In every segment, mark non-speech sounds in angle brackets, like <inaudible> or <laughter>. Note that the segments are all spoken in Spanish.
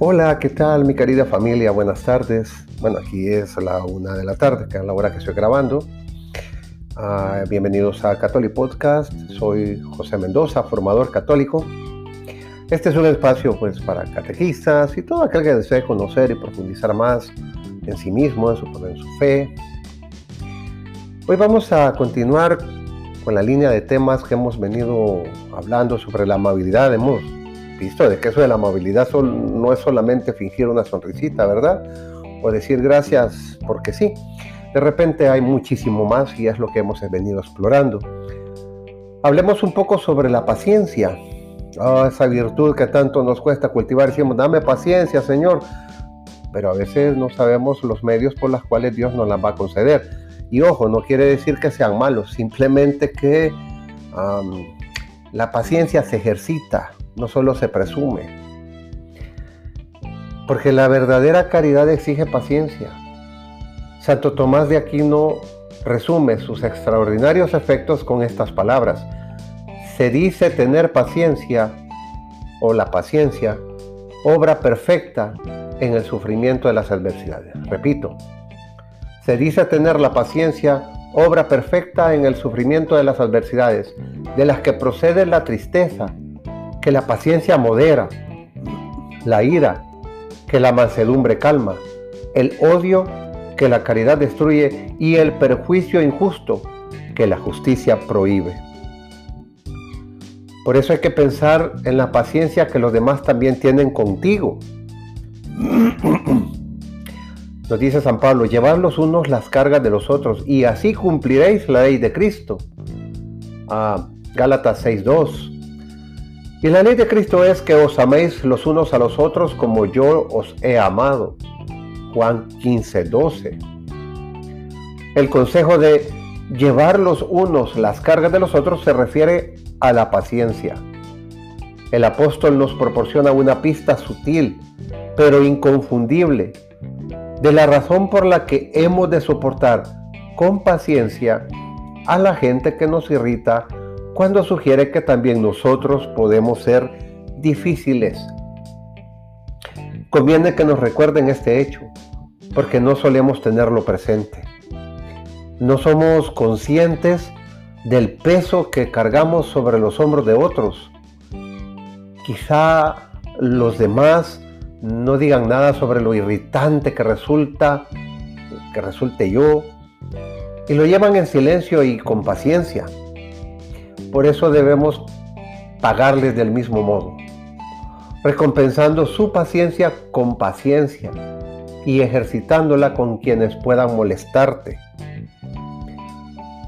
Hola, ¿qué tal mi querida familia? Buenas tardes. Bueno, aquí es la una de la tarde, que es la hora que estoy grabando. Ah, bienvenidos a Catholic Podcast. Soy José Mendoza, formador católico. Este es un espacio pues para catequistas y todo aquel que desee conocer y profundizar más en sí mismo, en su, en su fe. Hoy vamos a continuar con la línea de temas que hemos venido hablando sobre la amabilidad. Hemos visto de que eso de la amabilidad no es solamente fingir una sonrisita, ¿verdad? O decir gracias porque sí. De repente hay muchísimo más y es lo que hemos venido explorando. Hablemos un poco sobre la paciencia. Oh, esa virtud que tanto nos cuesta cultivar. Decimos, dame paciencia, Señor. Pero a veces no sabemos los medios por los cuales Dios nos las va a conceder. Y ojo, no quiere decir que sean malos, simplemente que la paciencia se ejercita, no solo se presume. Porque la verdadera caridad exige paciencia. Santo Tomás de Aquino resume sus extraordinarios efectos con estas palabras. Se dice tener paciencia, o la paciencia, obra perfecta en el sufrimiento de las adversidades. Repito, se dice tener la paciencia, obra perfecta en el sufrimiento de las adversidades, de las que procede la tristeza, que la paciencia modera, la ira, que la mansedumbre calma, el odio, que la caridad destruye, y el perjuicio injusto, que la justicia prohíbe. Por eso hay que pensar en la paciencia que los demás también tienen contigo. <clears throat> Nos dice San Pablo, llevad los unos las cargas de los otros y así cumpliréis la ley de Cristo. A Gálatas 6.2. Y la ley de Cristo es que os améis los unos a los otros como yo os he amado. Juan 15.12. El consejo de llevar los unos las cargas de los otros se refiere a la paciencia. El apóstol nos proporciona una pista sutil, pero inconfundible de la razón por la que hemos de soportar con paciencia a la gente que nos irrita cuando sugiere que también nosotros podemos ser difíciles. Conviene que nos recuerden este hecho, porque no solemos tenerlo presente. No somos conscientes del peso que cargamos sobre los hombros de otros. Quizá los demás no digan nada sobre lo irritante que resulta, que resulte yo, y lo llevan en silencio y con paciencia. Por eso debemos pagarles del mismo modo, recompensando su paciencia con paciencia y ejercitándola con quienes puedan molestarte.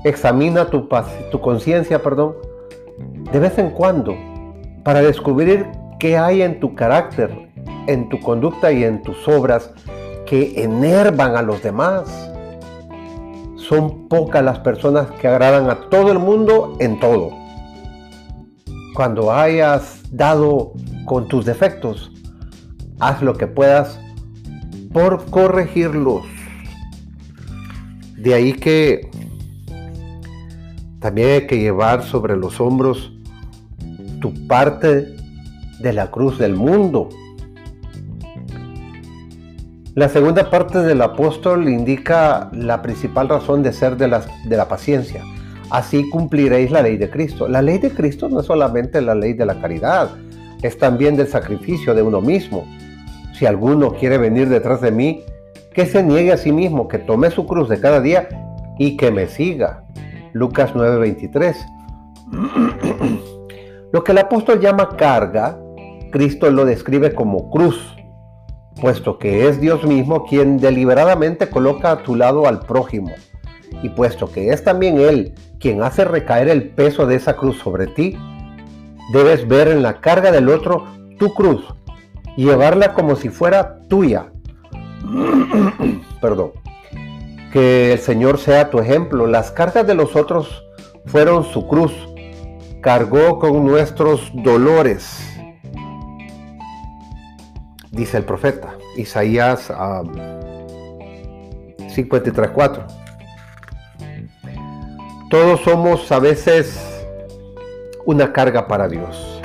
Examina tu, tu conciencia, perdón, de vez en cuando para descubrir qué hay en tu carácter en tu conducta y en tus obras que enervan a los demás. Son pocas las personas que agradan a todo el mundo en todo. Cuando hayas dado con tus defectos, haz lo que puedas por corregirlos. De ahí que también hay que llevar sobre los hombros tu parte de la cruz del mundo la segunda parte del apóstol indica la principal razón de ser de la, paciencia. Así cumpliréis la ley de Cristo. La ley de Cristo no es solamente la ley de la caridad, es también del sacrificio de uno mismo. Si alguno quiere venir detrás de mí, que se niegue a sí mismo, que tome su cruz de cada día y que me siga. Lucas 9:23. <clears throat> Lo que el apóstol llama carga, Cristo lo describe como cruz puesto que es Dios mismo quien deliberadamente coloca a tu lado al prójimo, y puesto que es también Él quien hace recaer el peso de esa cruz sobre ti, debes ver en la carga del otro tu cruz llevarla como si fuera tuya. <clears throat> Perdón. Que el Señor sea tu ejemplo. Las cargas de los otros fueron su cruz. Cargó con nuestros dolores dice el profeta, Isaías 53.4. Todos somos a veces una carga para Dios.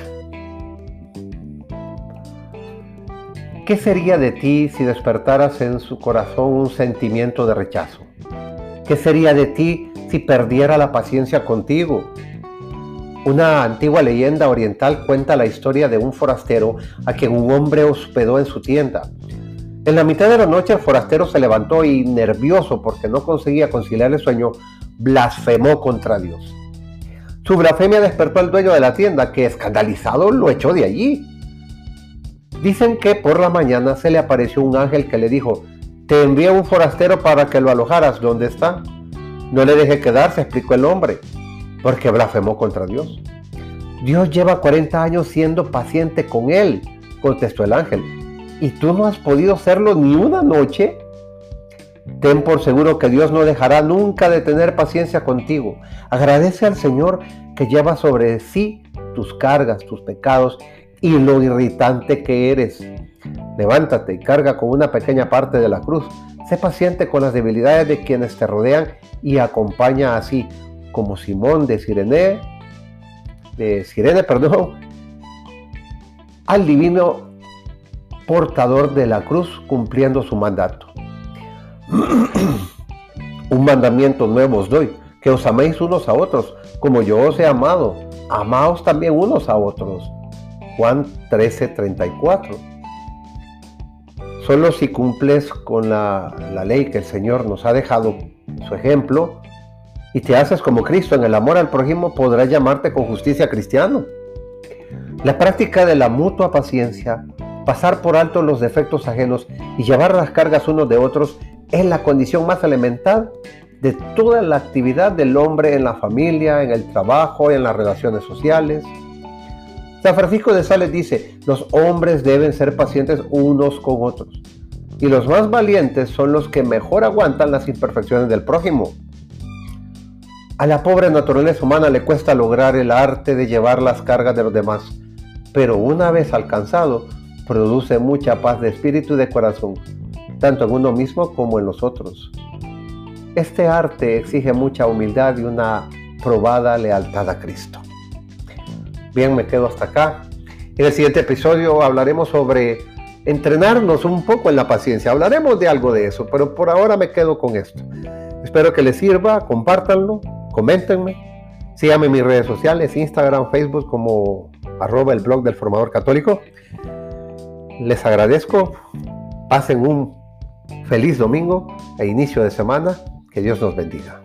¿Qué sería de ti si despertaras en su corazón un sentimiento de rechazo? ¿Qué sería de ti si perdiera la paciencia contigo? Una antigua leyenda oriental cuenta la historia de un forastero a quien un hombre hospedó en su tienda. En la mitad de la noche el forastero se levantó y, nervioso porque no conseguía conciliar el sueño, blasfemó contra Dios. Su blasfemia despertó al dueño de la tienda, que escandalizado lo echó de allí. Dicen que por la mañana se le apareció un ángel que le dijo, te envié un forastero para que lo alojaras. ¿Dónde está? No le deje quedarse, explicó el hombre, porque blasfemó contra Dios. Dios lleva 40 años siendo paciente con él, contestó el ángel. ¿Y tú no has podido serlo ni una noche? Ten por seguro que Dios no dejará nunca de tener paciencia contigo. Agradece al Señor que lleva sobre sí tus cargas, tus pecados y lo irritante que eres. Levántate y carga con una pequeña parte de la cruz. Sé paciente con las debilidades de quienes te rodean y acompaña así, como Simón de Sirene, de Sirene, perdón, al divino portador de la cruz cumpliendo su mandato. <clears throat> Un mandamiento nuevo os doy, que os améis unos a otros, como yo os he amado. Amaos también unos a otros. Juan 13:34. Solo si cumples con la, la, ley que el Señor nos ha dejado, su ejemplo, y te haces como Cristo en el amor al prójimo, podrás llamarte con justicia cristiano. La práctica de la mutua paciencia, pasar por alto los defectos ajenos y llevar las cargas unos de otros es la condición más elemental de toda la actividad del hombre en la familia, en el trabajo, en las relaciones sociales. San Francisco de Sales dice, los hombres deben ser pacientes unos con otros, y los más valientes son los que mejor aguantan las imperfecciones del prójimo. A la pobre naturaleza humana le cuesta lograr el arte de llevar las cargas de los demás, pero una vez alcanzado, produce mucha paz de espíritu y de corazón, tanto en uno mismo como en los otros. Este arte exige mucha humildad y una probada lealtad a Cristo. Bien, me quedo hasta acá. En el siguiente episodio hablaremos sobre entrenarnos un poco en la paciencia. Hablaremos de algo de eso, pero por ahora me quedo con esto. Espero que les sirva, compártanlo, coméntenme. Síganme en mis redes sociales, Instagram, Facebook como arroba el blog del formador católico. Les agradezco. Pasen un Feliz domingo e inicio de semana. Que Dios nos bendiga.